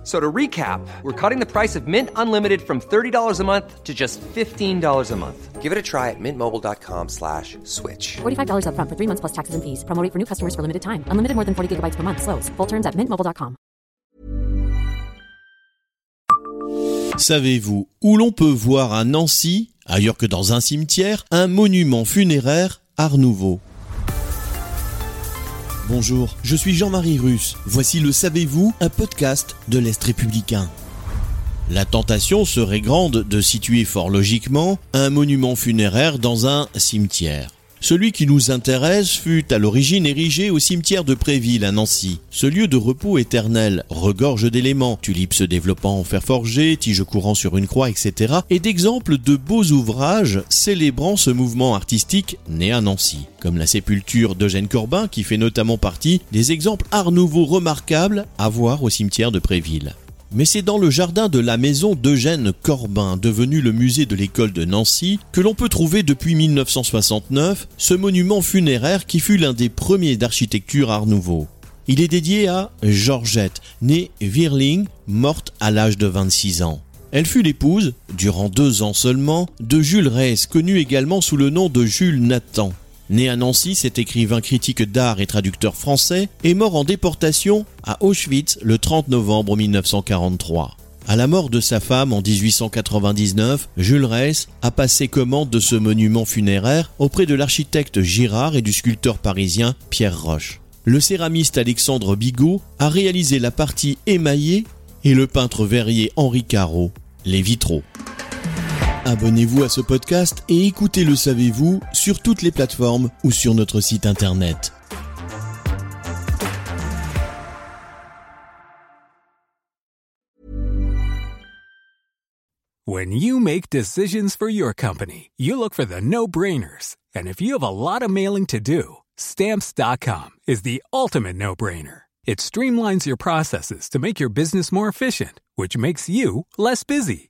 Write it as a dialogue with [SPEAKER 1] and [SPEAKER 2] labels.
[SPEAKER 1] F- So to recap, we're cutting the price of Mint Unlimited from $30 a month to just $15 a month.
[SPEAKER 2] Give it a try at mintmobile.com slash switch.
[SPEAKER 3] $45 upfront for three months plus taxes and fees. Promo rate for new customers for limited time. Unlimited more than 40 gigabytes per month. Slows. Full terms at mintmobile.com.
[SPEAKER 4] Savez-vous où l'on peut voir à Nancy, ailleurs que dans un cimetière, un monument funéraire Art Nouveau Bonjour, je suis Jean-Marie Russe. Voici le Savez-vous, un podcast de l'Est républicain. La tentation serait grande de situer fort logiquement un monument funéraire dans un cimetière. Celui qui nous intéresse fut à l'origine érigé au cimetière de Préville à Nancy. Ce lieu de repos éternel regorge d'éléments, tulipes se développant en fer forgé, tiges courant sur une croix, etc. et d'exemples de beaux ouvrages célébrant ce mouvement artistique né à Nancy. Comme la sépulture d'Eugène Corbin qui fait notamment partie des exemples art nouveau remarquables à voir au cimetière de Préville. Mais c'est dans le jardin de la maison d'Eugène Corbin, devenu le musée de l'école de Nancy, que l'on peut trouver depuis 1969 ce monument funéraire qui fut l'un des premiers d'architecture Art Nouveau. Il est dédié à Georgette, née Virling, morte à l'âge de 26 ans. Elle fut l'épouse, durant deux ans seulement, de Jules Reyes, connu également sous le nom de Jules Nathan. Né à Nancy, cet écrivain critique d'art et traducteur français est mort en déportation à Auschwitz le 30 novembre 1943. À la mort de sa femme en 1899, Jules Reyes a passé commande de ce monument funéraire auprès de l'architecte Girard et du sculpteur parisien Pierre Roche. Le céramiste Alexandre Bigot a réalisé la partie émaillée et le peintre verrier Henri Caro les vitraux. Abonnez-vous à ce podcast et écoutez Le Savez-vous sur toutes les plateformes ou sur notre site internet.
[SPEAKER 5] When you make decisions for your company, you look for the no brainers. And if you have a lot of mailing to do, stamps.com is the ultimate no brainer. It streamlines your processes to make your business more efficient, which makes you less busy.